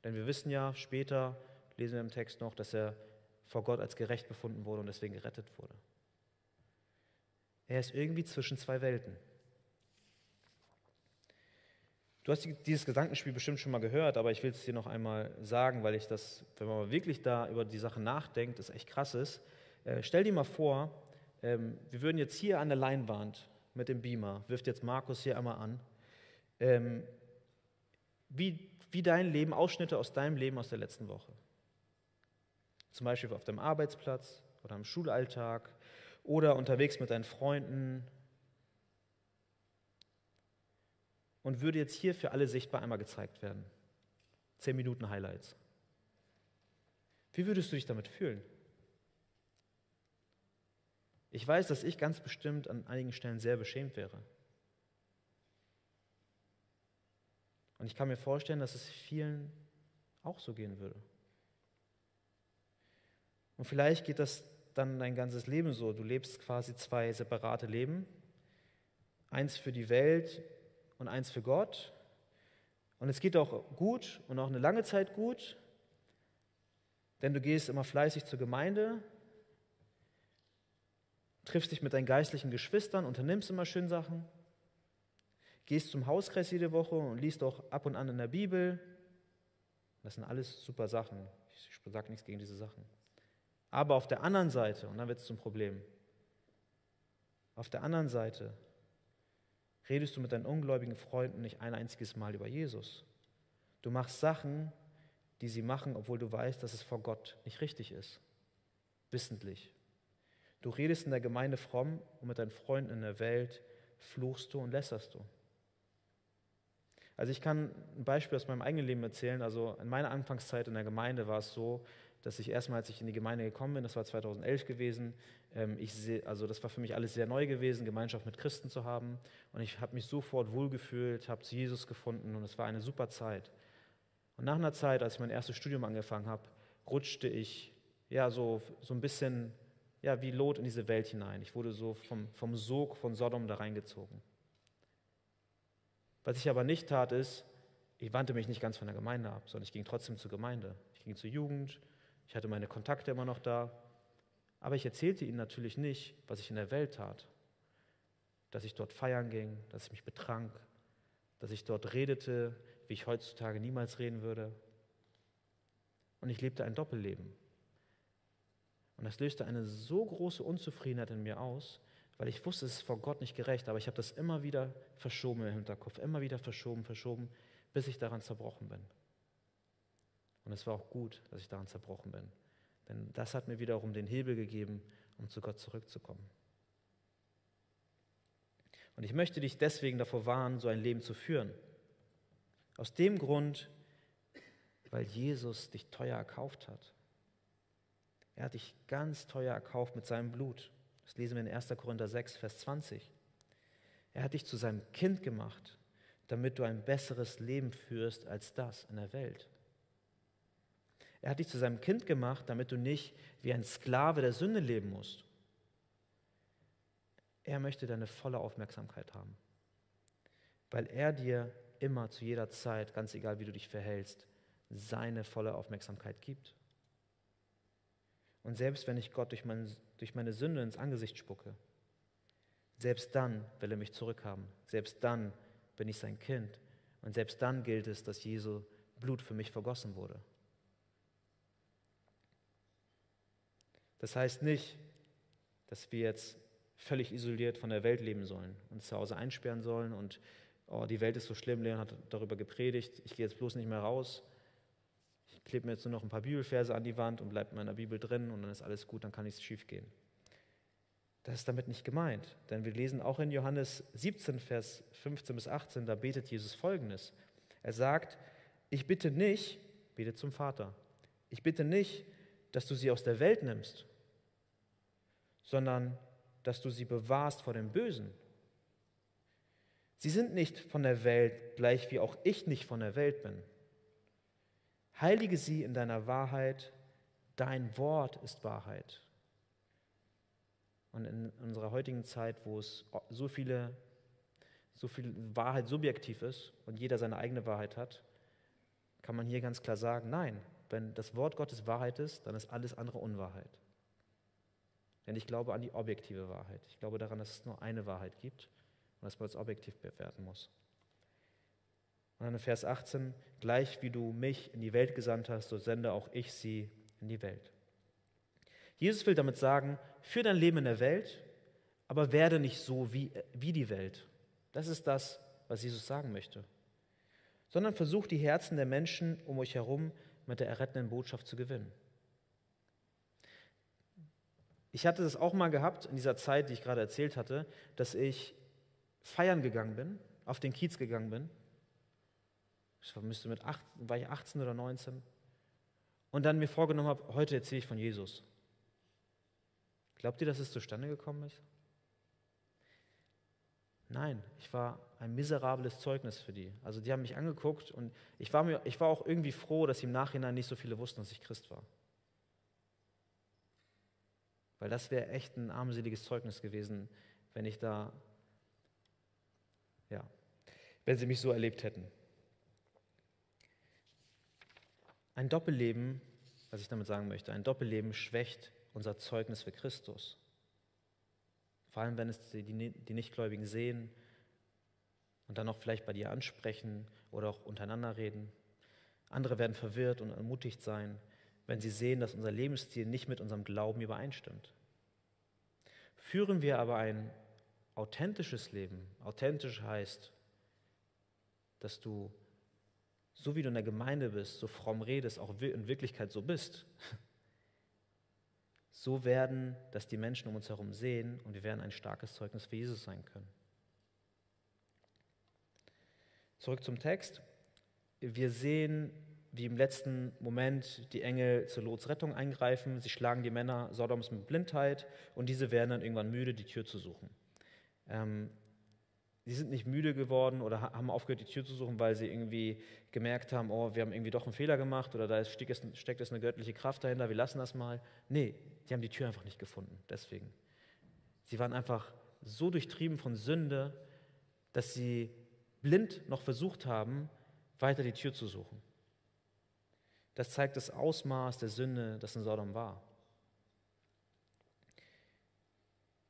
Denn wir wissen ja später, lesen wir im Text noch, dass er vor Gott als gerecht befunden wurde und deswegen gerettet wurde. Er ist irgendwie zwischen zwei Welten. Du hast dieses Gedankenspiel bestimmt schon mal gehört, aber ich will es dir noch einmal sagen, weil ich das, wenn man wirklich da über die Sache nachdenkt, das echt krass ist. Äh, stell dir mal vor, ähm, wir würden jetzt hier an der Leinwand mit dem Beamer, wirft jetzt Markus hier einmal an, ähm, wie, wie dein Leben, Ausschnitte aus deinem Leben aus der letzten Woche. Zum Beispiel auf deinem Arbeitsplatz oder im Schulalltag oder unterwegs mit deinen Freunden. Und würde jetzt hier für alle sichtbar einmal gezeigt werden. Zehn Minuten Highlights. Wie würdest du dich damit fühlen? Ich weiß, dass ich ganz bestimmt an einigen Stellen sehr beschämt wäre. Und ich kann mir vorstellen, dass es vielen auch so gehen würde. Und vielleicht geht das dann dein ganzes Leben so. Du lebst quasi zwei separate Leben. Eins für die Welt und eins für Gott. Und es geht auch gut und auch eine lange Zeit gut, denn du gehst immer fleißig zur Gemeinde, triffst dich mit deinen geistlichen Geschwistern, unternimmst immer schön Sachen, gehst zum Hauskreis jede Woche und liest auch ab und an in der Bibel. Das sind alles super Sachen. Ich sage nichts gegen diese Sachen. Aber auf der anderen Seite, und dann wird es zum Problem, auf der anderen Seite redest du mit deinen ungläubigen Freunden nicht ein einziges Mal über Jesus. Du machst Sachen, die sie machen, obwohl du weißt, dass es vor Gott nicht richtig ist. Wissentlich. Du redest in der Gemeinde fromm und mit deinen Freunden in der Welt fluchst du und lässerst du. Also ich kann ein Beispiel aus meinem eigenen Leben erzählen. Also in meiner Anfangszeit in der Gemeinde war es so, dass ich erstmal, als ich in die Gemeinde gekommen bin, das war 2011 gewesen, ähm, ich seh, also das war für mich alles sehr neu gewesen, Gemeinschaft mit Christen zu haben. Und ich habe mich sofort wohlgefühlt, habe Jesus gefunden und es war eine super Zeit. Und nach einer Zeit, als ich mein erstes Studium angefangen habe, rutschte ich ja so, so ein bisschen ja, wie Lot in diese Welt hinein. Ich wurde so vom, vom Sog von Sodom da reingezogen. Was ich aber nicht tat, ist, ich wandte mich nicht ganz von der Gemeinde ab, sondern ich ging trotzdem zur Gemeinde. Ich ging zur Jugend, ich hatte meine Kontakte immer noch da. Aber ich erzählte ihnen natürlich nicht, was ich in der Welt tat. Dass ich dort feiern ging, dass ich mich betrank, dass ich dort redete, wie ich heutzutage niemals reden würde. Und ich lebte ein Doppelleben. Und das löste eine so große Unzufriedenheit in mir aus, weil ich wusste, es ist vor Gott nicht gerecht, aber ich habe das immer wieder verschoben im Hinterkopf, immer wieder verschoben, verschoben, bis ich daran zerbrochen bin. Und es war auch gut, dass ich daran zerbrochen bin, denn das hat mir wiederum den Hebel gegeben, um zu Gott zurückzukommen. Und ich möchte dich deswegen davor warnen, so ein Leben zu führen. Aus dem Grund, weil Jesus dich teuer erkauft hat. Er hat dich ganz teuer erkauft mit seinem Blut. Das lesen wir in 1. Korinther 6, Vers 20. Er hat dich zu seinem Kind gemacht, damit du ein besseres Leben führst als das in der Welt. Er hat dich zu seinem Kind gemacht, damit du nicht wie ein Sklave der Sünde leben musst. Er möchte deine volle Aufmerksamkeit haben, weil er dir immer zu jeder Zeit, ganz egal wie du dich verhältst, seine volle Aufmerksamkeit gibt. Und selbst wenn ich Gott durch, mein, durch meine Sünde ins Angesicht spucke, selbst dann will er mich zurückhaben. Selbst dann bin ich sein Kind. Und selbst dann gilt es, dass Jesu Blut für mich vergossen wurde. Das heißt nicht, dass wir jetzt völlig isoliert von der Welt leben sollen, uns zu Hause einsperren sollen und oh, die Welt ist so schlimm, Leon hat darüber gepredigt, ich gehe jetzt bloß nicht mehr raus klebe mir jetzt nur noch ein paar Bibelverse an die Wand und bleibe in meiner Bibel drin und dann ist alles gut, dann kann nichts schief gehen. Das ist damit nicht gemeint. Denn wir lesen auch in Johannes 17, Vers 15 bis 18, da betet Jesus folgendes. Er sagt, ich bitte nicht, betet zum Vater, ich bitte nicht, dass du sie aus der Welt nimmst, sondern dass du sie bewahrst vor dem Bösen. Sie sind nicht von der Welt, gleich wie auch ich nicht von der Welt bin. Heilige sie in deiner Wahrheit, dein Wort ist Wahrheit. Und in unserer heutigen Zeit, wo es so viele, so viel Wahrheit subjektiv ist und jeder seine eigene Wahrheit hat, kann man hier ganz klar sagen, nein, wenn das Wort Gottes Wahrheit ist, dann ist alles andere Unwahrheit. Denn ich glaube an die objektive Wahrheit. Ich glaube daran, dass es nur eine Wahrheit gibt und dass man es objektiv bewerten muss. Und dann in Vers 18, gleich wie du mich in die Welt gesandt hast, so sende auch ich sie in die Welt. Jesus will damit sagen, führ dein Leben in der Welt, aber werde nicht so wie, wie die Welt. Das ist das, was Jesus sagen möchte. Sondern versuch die Herzen der Menschen um euch herum mit der errettenden Botschaft zu gewinnen. Ich hatte das auch mal gehabt in dieser Zeit, die ich gerade erzählt hatte, dass ich feiern gegangen bin, auf den Kiez gegangen bin. Ich müsste mit acht, war ich 18 oder 19. Und dann mir vorgenommen habe, heute erzähle ich von Jesus. Glaubt ihr, dass es zustande gekommen ist? Nein, ich war ein miserables Zeugnis für die. Also die haben mich angeguckt und ich war, mir, ich war auch irgendwie froh, dass im Nachhinein nicht so viele wussten, dass ich Christ war. Weil das wäre echt ein armseliges Zeugnis gewesen, wenn ich da, ja, wenn sie mich so erlebt hätten. Ein Doppelleben, was ich damit sagen möchte, ein Doppelleben schwächt unser Zeugnis für Christus. Vor allem, wenn es die, die Nichtgläubigen sehen und dann auch vielleicht bei dir ansprechen oder auch untereinander reden. Andere werden verwirrt und ermutigt sein, wenn sie sehen, dass unser Lebensstil nicht mit unserem Glauben übereinstimmt. Führen wir aber ein authentisches Leben, authentisch heißt, dass du, so wie du in der Gemeinde bist, so fromm redest, auch in Wirklichkeit so bist, so werden das die Menschen um uns herum sehen und wir werden ein starkes Zeugnis für Jesus sein können. Zurück zum Text. Wir sehen, wie im letzten Moment die Engel zur Lots Rettung eingreifen. Sie schlagen die Männer Sodoms mit Blindheit und diese werden dann irgendwann müde, die Tür zu suchen. Ähm, sie sind nicht müde geworden oder haben aufgehört, die Tür zu suchen, weil sie irgendwie gemerkt haben, oh, wir haben irgendwie doch einen Fehler gemacht oder da steckt es eine göttliche Kraft dahinter, wir lassen das mal. Nee, die haben die Tür einfach nicht gefunden, deswegen. Sie waren einfach so durchtrieben von Sünde, dass sie blind noch versucht haben, weiter die Tür zu suchen. Das zeigt das Ausmaß der Sünde, das in Sodom war.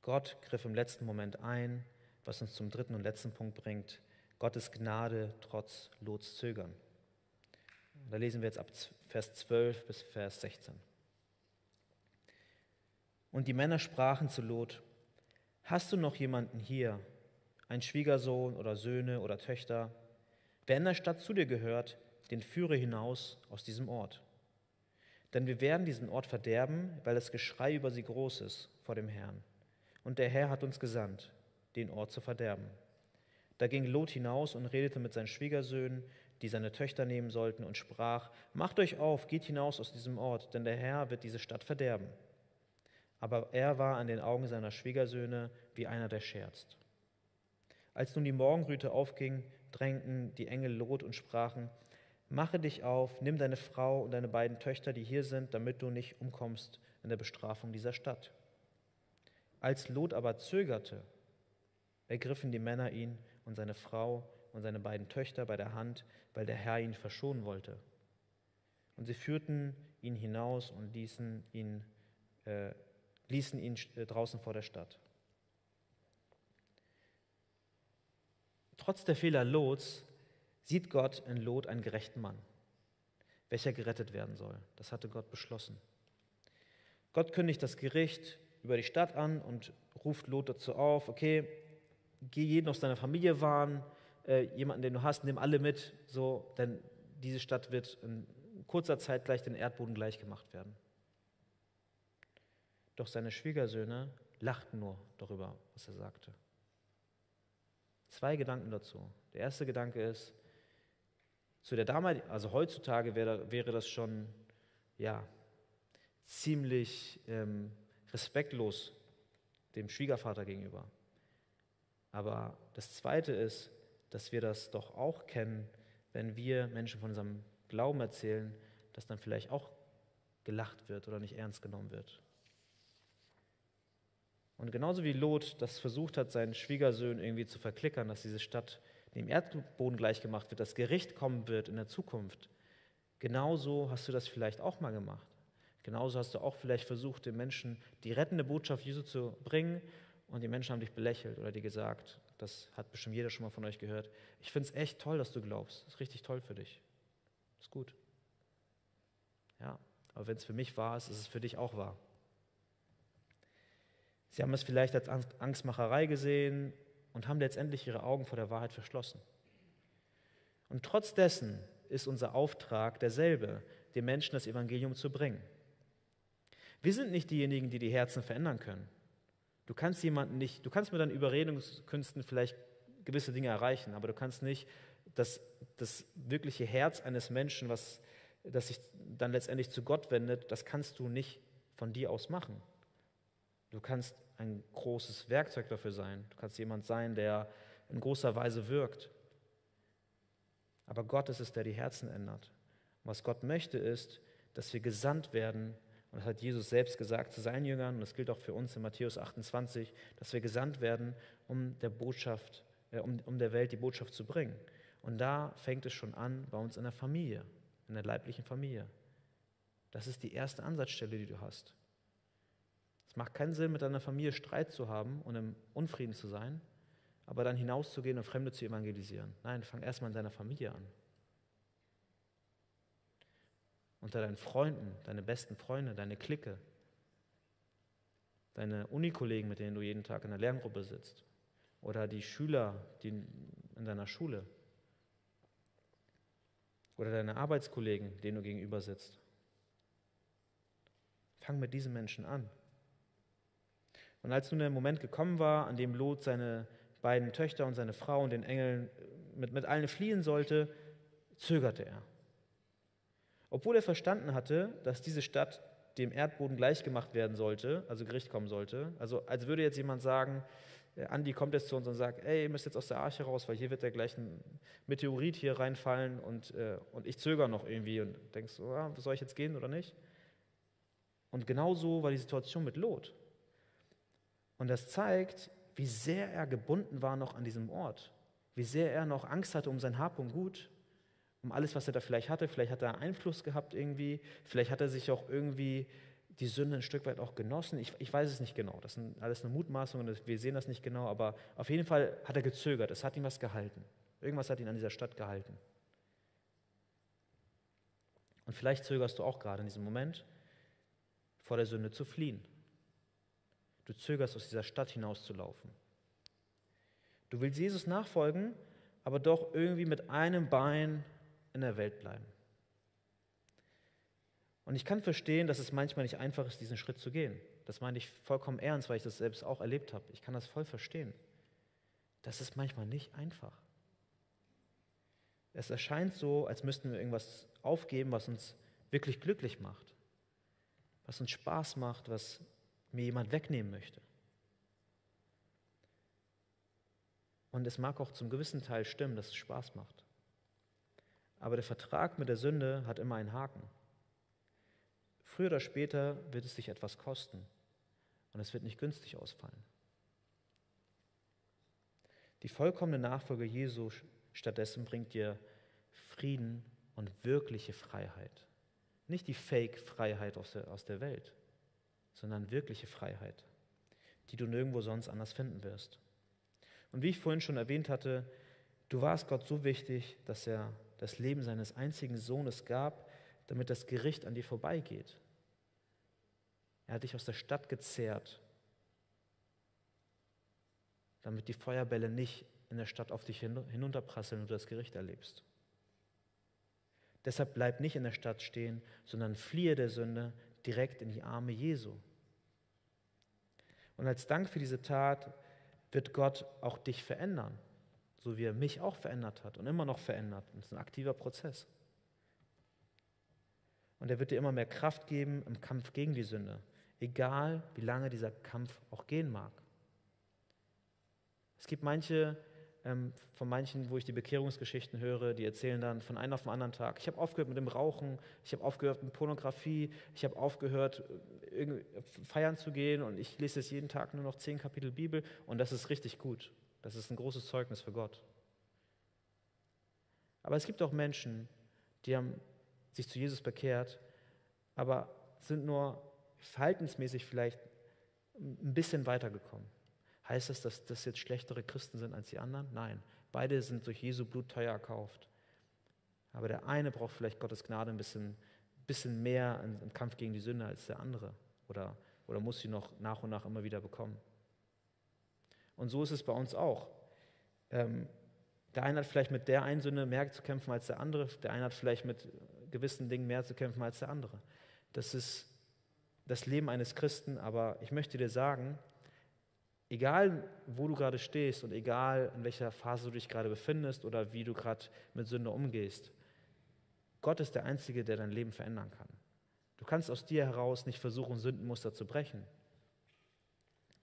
Gott griff im letzten Moment ein was uns zum dritten und letzten Punkt bringt, Gottes Gnade trotz Lots Zögern. Da lesen wir jetzt ab Vers 12 bis Vers 16. Und die Männer sprachen zu Lot, hast du noch jemanden hier, ein Schwiegersohn oder Söhne oder Töchter, wer in der Stadt zu dir gehört, den führe hinaus aus diesem Ort. Denn wir werden diesen Ort verderben, weil das Geschrei über sie groß ist vor dem Herrn. Und der Herr hat uns gesandt den Ort zu verderben. Da ging Lot hinaus und redete mit seinen Schwiegersöhnen, die seine Töchter nehmen sollten, und sprach, Macht euch auf, geht hinaus aus diesem Ort, denn der Herr wird diese Stadt verderben. Aber er war an den Augen seiner Schwiegersöhne wie einer, der scherzt. Als nun die Morgenröte aufging, drängten die Engel Lot und sprachen, Mache dich auf, nimm deine Frau und deine beiden Töchter, die hier sind, damit du nicht umkommst in der Bestrafung dieser Stadt. Als Lot aber zögerte, ergriffen die Männer ihn und seine Frau und seine beiden Töchter bei der Hand, weil der Herr ihn verschonen wollte. Und sie führten ihn hinaus und ließen ihn, äh, ließen ihn äh, draußen vor der Stadt. Trotz der Fehler Lots sieht Gott in Lot einen gerechten Mann, welcher gerettet werden soll. Das hatte Gott beschlossen. Gott kündigt das Gericht über die Stadt an und ruft Lot dazu auf, okay, geh jeden aus deiner Familie warnen, äh, jemanden, den du hast, nimm alle mit, so, denn diese Stadt wird in kurzer Zeit gleich den Erdboden gleich gemacht werden. Doch seine Schwiegersöhne lachten nur darüber, was er sagte. Zwei Gedanken dazu. Der erste Gedanke ist, zu der damaligen, also heutzutage wäre, wäre das schon ja, ziemlich ähm, respektlos dem Schwiegervater gegenüber. Aber das Zweite ist, dass wir das doch auch kennen, wenn wir Menschen von unserem Glauben erzählen, dass dann vielleicht auch gelacht wird oder nicht ernst genommen wird. Und genauso wie Lot das versucht hat, seinen Schwiegersöhnen irgendwie zu verklickern, dass diese Stadt dem Erdboden gleichgemacht wird, dass Gericht kommen wird in der Zukunft, genauso hast du das vielleicht auch mal gemacht. Genauso hast du auch vielleicht versucht, den Menschen die rettende Botschaft Jesu zu bringen und die Menschen haben dich belächelt oder dir gesagt, das hat bestimmt jeder schon mal von euch gehört. Ich finde es echt toll, dass du glaubst. Das ist richtig toll für dich. Ist gut. Ja, aber wenn es für mich wahr ist, ist es für dich auch wahr. Sie haben es vielleicht als Angstmacherei gesehen und haben letztendlich ihre Augen vor der Wahrheit verschlossen. Und trotz dessen ist unser Auftrag derselbe, den Menschen das Evangelium zu bringen. Wir sind nicht diejenigen, die die Herzen verändern können. Du kannst jemanden nicht, du kannst mit deinen Überredungskünsten vielleicht gewisse Dinge erreichen, aber du kannst nicht das, das wirkliche Herz eines Menschen, was, das sich dann letztendlich zu Gott wendet, das kannst du nicht von dir aus machen. Du kannst ein großes Werkzeug dafür sein. Du kannst jemand sein, der in großer Weise wirkt. Aber Gott ist es, der die Herzen ändert. Und was Gott möchte, ist, dass wir gesandt werden und das hat Jesus selbst gesagt zu seinen Jüngern, und das gilt auch für uns in Matthäus 28, dass wir gesandt werden, um der Botschaft, äh, um, um der Welt die Botschaft zu bringen. Und da fängt es schon an bei uns in der Familie, in der leiblichen Familie. Das ist die erste Ansatzstelle, die du hast. Es macht keinen Sinn, mit deiner Familie Streit zu haben und im Unfrieden zu sein, aber dann hinauszugehen und Fremde zu evangelisieren. Nein, fang erstmal in deiner Familie an. Unter deinen Freunden, deine besten Freunde, deine Clique, deine Unikollegen, mit denen du jeden Tag in der Lerngruppe sitzt oder die Schüler die in deiner Schule oder deine Arbeitskollegen, denen du gegenüber sitzt. Fang mit diesen Menschen an. Und als nun der Moment gekommen war, an dem Lot seine beiden Töchter und seine Frau und den Engeln mit, mit allen fliehen sollte, zögerte er. Obwohl er verstanden hatte, dass diese Stadt dem Erdboden gleichgemacht werden sollte, also Gericht kommen sollte. Also als würde jetzt jemand sagen, äh, Andi kommt jetzt zu uns und sagt, ey, ihr müsst jetzt aus der Arche raus, weil hier wird der gleich ein Meteorit hier reinfallen und, äh, und ich zögere noch irgendwie und denkst, oh, soll ich jetzt gehen oder nicht? Und genau so war die Situation mit Lot. Und das zeigt, wie sehr er gebunden war noch an diesem Ort, wie sehr er noch Angst hatte um sein Hab und Gut, um alles, was er da vielleicht hatte. Vielleicht hat er Einfluss gehabt irgendwie. Vielleicht hat er sich auch irgendwie die Sünde ein Stück weit auch genossen. Ich, ich weiß es nicht genau. Das sind alles eine Mutmaßung und wir sehen das nicht genau. Aber auf jeden Fall hat er gezögert. Es hat ihm was gehalten. Irgendwas hat ihn an dieser Stadt gehalten. Und vielleicht zögerst du auch gerade in diesem Moment, vor der Sünde zu fliehen. Du zögerst, aus dieser Stadt hinauszulaufen. Du willst Jesus nachfolgen, aber doch irgendwie mit einem Bein in der Welt bleiben. Und ich kann verstehen, dass es manchmal nicht einfach ist, diesen Schritt zu gehen. Das meine ich vollkommen ernst, weil ich das selbst auch erlebt habe. Ich kann das voll verstehen. Das ist manchmal nicht einfach. Es erscheint so, als müssten wir irgendwas aufgeben, was uns wirklich glücklich macht, was uns Spaß macht, was mir jemand wegnehmen möchte. Und es mag auch zum gewissen Teil stimmen, dass es Spaß macht. Aber der Vertrag mit der Sünde hat immer einen Haken. Früher oder später wird es dich etwas kosten und es wird nicht günstig ausfallen. Die vollkommene Nachfolge Jesu stattdessen bringt dir Frieden und wirkliche Freiheit. Nicht die Fake-Freiheit aus der, aus der Welt, sondern wirkliche Freiheit, die du nirgendwo sonst anders finden wirst. Und wie ich vorhin schon erwähnt hatte, du warst Gott so wichtig, dass er das Leben seines einzigen Sohnes gab, damit das Gericht an dir vorbeigeht. Er hat dich aus der Stadt gezerrt, damit die Feuerbälle nicht in der Stadt auf dich hinunterprasseln und du das Gericht erlebst. Deshalb bleib nicht in der Stadt stehen, sondern fliehe der Sünde direkt in die Arme Jesu. Und als Dank für diese Tat wird Gott auch dich verändern, so wie er mich auch verändert hat und immer noch verändert. Und es ist ein aktiver Prozess. Und er wird dir immer mehr Kraft geben im Kampf gegen die Sünde, egal wie lange dieser Kampf auch gehen mag. Es gibt manche, ähm, von manchen, wo ich die Bekehrungsgeschichten höre, die erzählen dann von einem auf den anderen Tag, ich habe aufgehört mit dem Rauchen, ich habe aufgehört mit Pornografie, ich habe aufgehört, feiern zu gehen und ich lese jetzt jeden Tag nur noch zehn Kapitel Bibel und das ist richtig gut. Das ist ein großes Zeugnis für Gott. Aber es gibt auch Menschen, die haben sich zu Jesus bekehrt, aber sind nur verhaltensmäßig vielleicht ein bisschen weitergekommen. Heißt das, dass das jetzt schlechtere Christen sind als die anderen? Nein, beide sind durch Jesu Blut teuer erkauft. Aber der eine braucht vielleicht Gottes Gnade ein bisschen, bisschen mehr im Kampf gegen die Sünde als der andere. Oder, oder muss sie noch nach und nach immer wieder bekommen. Und so ist es bei uns auch. Ähm, der eine hat vielleicht mit der einen Sünde mehr zu kämpfen als der andere. Der eine hat vielleicht mit gewissen Dingen mehr zu kämpfen als der andere. Das ist das Leben eines Christen, aber ich möchte dir sagen, egal wo du gerade stehst und egal in welcher Phase du dich gerade befindest oder wie du gerade mit Sünde umgehst, Gott ist der Einzige, der dein Leben verändern kann. Du kannst aus dir heraus nicht versuchen, Sündenmuster zu brechen.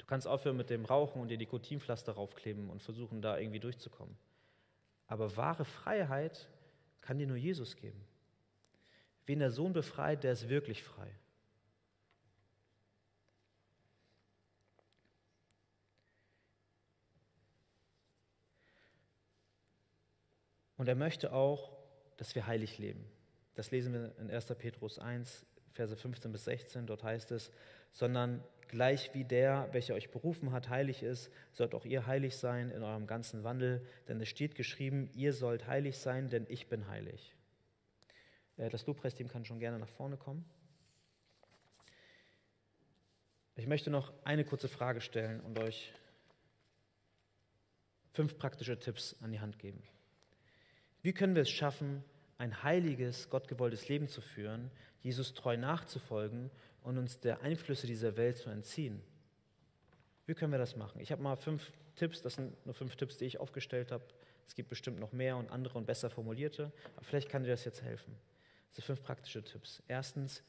Du kannst aufhören mit dem Rauchen und dir Nikotinpflaster raufkleben und versuchen, da irgendwie durchzukommen. Aber wahre Freiheit kann dir nur Jesus geben. Wen der Sohn befreit, der ist wirklich frei. Und er möchte auch, dass wir heilig leben. Das lesen wir in 1. Petrus 1, Verse 15 bis 16. Dort heißt es, sondern gleich wie der, welcher euch berufen hat, heilig ist, sollt auch ihr heilig sein in eurem ganzen Wandel. Denn es steht geschrieben, ihr sollt heilig sein, denn ich bin heilig. Äh, das Lobpreisteam kann schon gerne nach vorne kommen. Ich möchte noch eine kurze Frage stellen und euch fünf praktische Tipps an die Hand geben. Wie können wir es schaffen, ein heiliges, gottgewolltes Leben zu führen, Jesus treu nachzufolgen und uns der Einflüsse dieser Welt zu entziehen? Wie können wir das machen? Ich habe mal fünf Tipps, das sind nur fünf Tipps, die ich aufgestellt habe. Es gibt bestimmt noch mehr und andere und besser formulierte, aber vielleicht kann dir das jetzt helfen. Das sind fünf praktische Tipps. Erstens,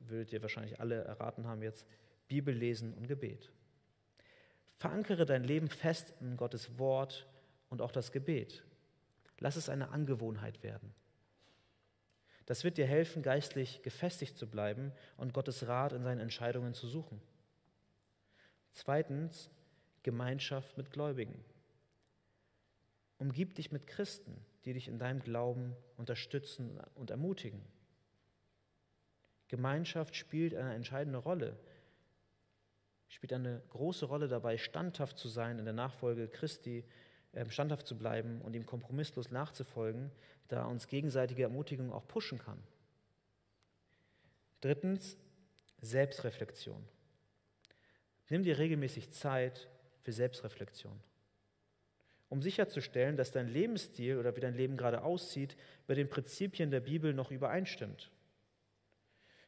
würdet ihr wahrscheinlich alle erraten haben jetzt, Bibel lesen und Gebet. Verankere dein Leben fest in Gottes Wort und auch das Gebet. Lass es eine Angewohnheit werden. Das wird dir helfen, geistlich gefestigt zu bleiben und Gottes Rat in seinen Entscheidungen zu suchen. Zweitens, Gemeinschaft mit Gläubigen. Umgib dich mit Christen, die dich in deinem Glauben unterstützen und ermutigen. Gemeinschaft spielt eine entscheidende Rolle, spielt eine große Rolle dabei, standhaft zu sein in der Nachfolge Christi, ähm, standhaft zu bleiben und ihm kompromisslos nachzufolgen, da uns gegenseitige Ermutigung auch pushen kann. Drittens, Selbstreflexion. Nimm dir regelmäßig Zeit für Selbstreflexion um sicherzustellen, dass dein Lebensstil oder wie dein Leben gerade aussieht, mit den Prinzipien der Bibel noch übereinstimmt.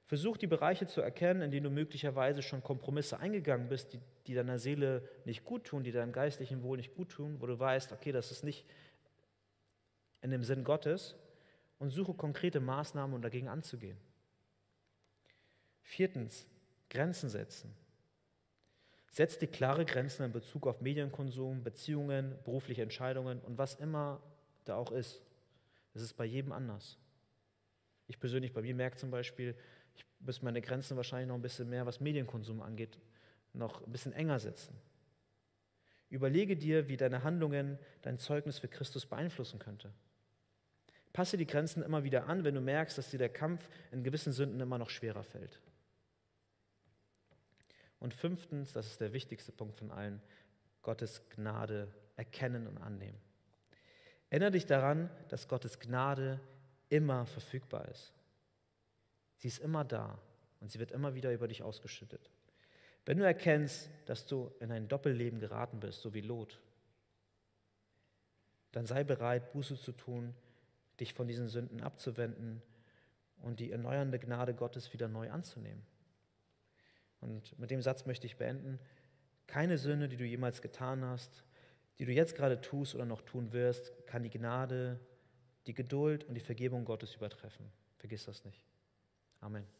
Versuch die Bereiche zu erkennen, in denen du möglicherweise schon Kompromisse eingegangen bist, die, die deiner Seele nicht gut tun, die deinem geistlichen Wohl nicht gut tun, wo du weißt, okay, das ist nicht in dem Sinn Gottes und suche konkrete Maßnahmen, um dagegen anzugehen. Viertens, Grenzen setzen. Setz die klare Grenzen in Bezug auf Medienkonsum, Beziehungen, berufliche Entscheidungen und was immer da auch ist. Das ist bei jedem anders. Ich persönlich, bei mir merke zum Beispiel, ich muss meine Grenzen wahrscheinlich noch ein bisschen mehr, was Medienkonsum angeht, noch ein bisschen enger setzen. Überlege dir, wie deine Handlungen dein Zeugnis für Christus beeinflussen könnte. Passe die Grenzen immer wieder an, wenn du merkst, dass dir der Kampf in gewissen Sünden immer noch schwerer fällt. Und fünftens, das ist der wichtigste Punkt von allen, Gottes Gnade erkennen und annehmen. Erinnere dich daran, dass Gottes Gnade immer verfügbar ist. Sie ist immer da und sie wird immer wieder über dich ausgeschüttet. Wenn du erkennst, dass du in ein Doppelleben geraten bist, so wie Lot, dann sei bereit, Buße zu tun, dich von diesen Sünden abzuwenden und die erneuernde Gnade Gottes wieder neu anzunehmen. Und mit dem Satz möchte ich beenden. Keine Sünde, die du jemals getan hast, die du jetzt gerade tust oder noch tun wirst, kann die Gnade, die Geduld und die Vergebung Gottes übertreffen. Vergiss das nicht. Amen.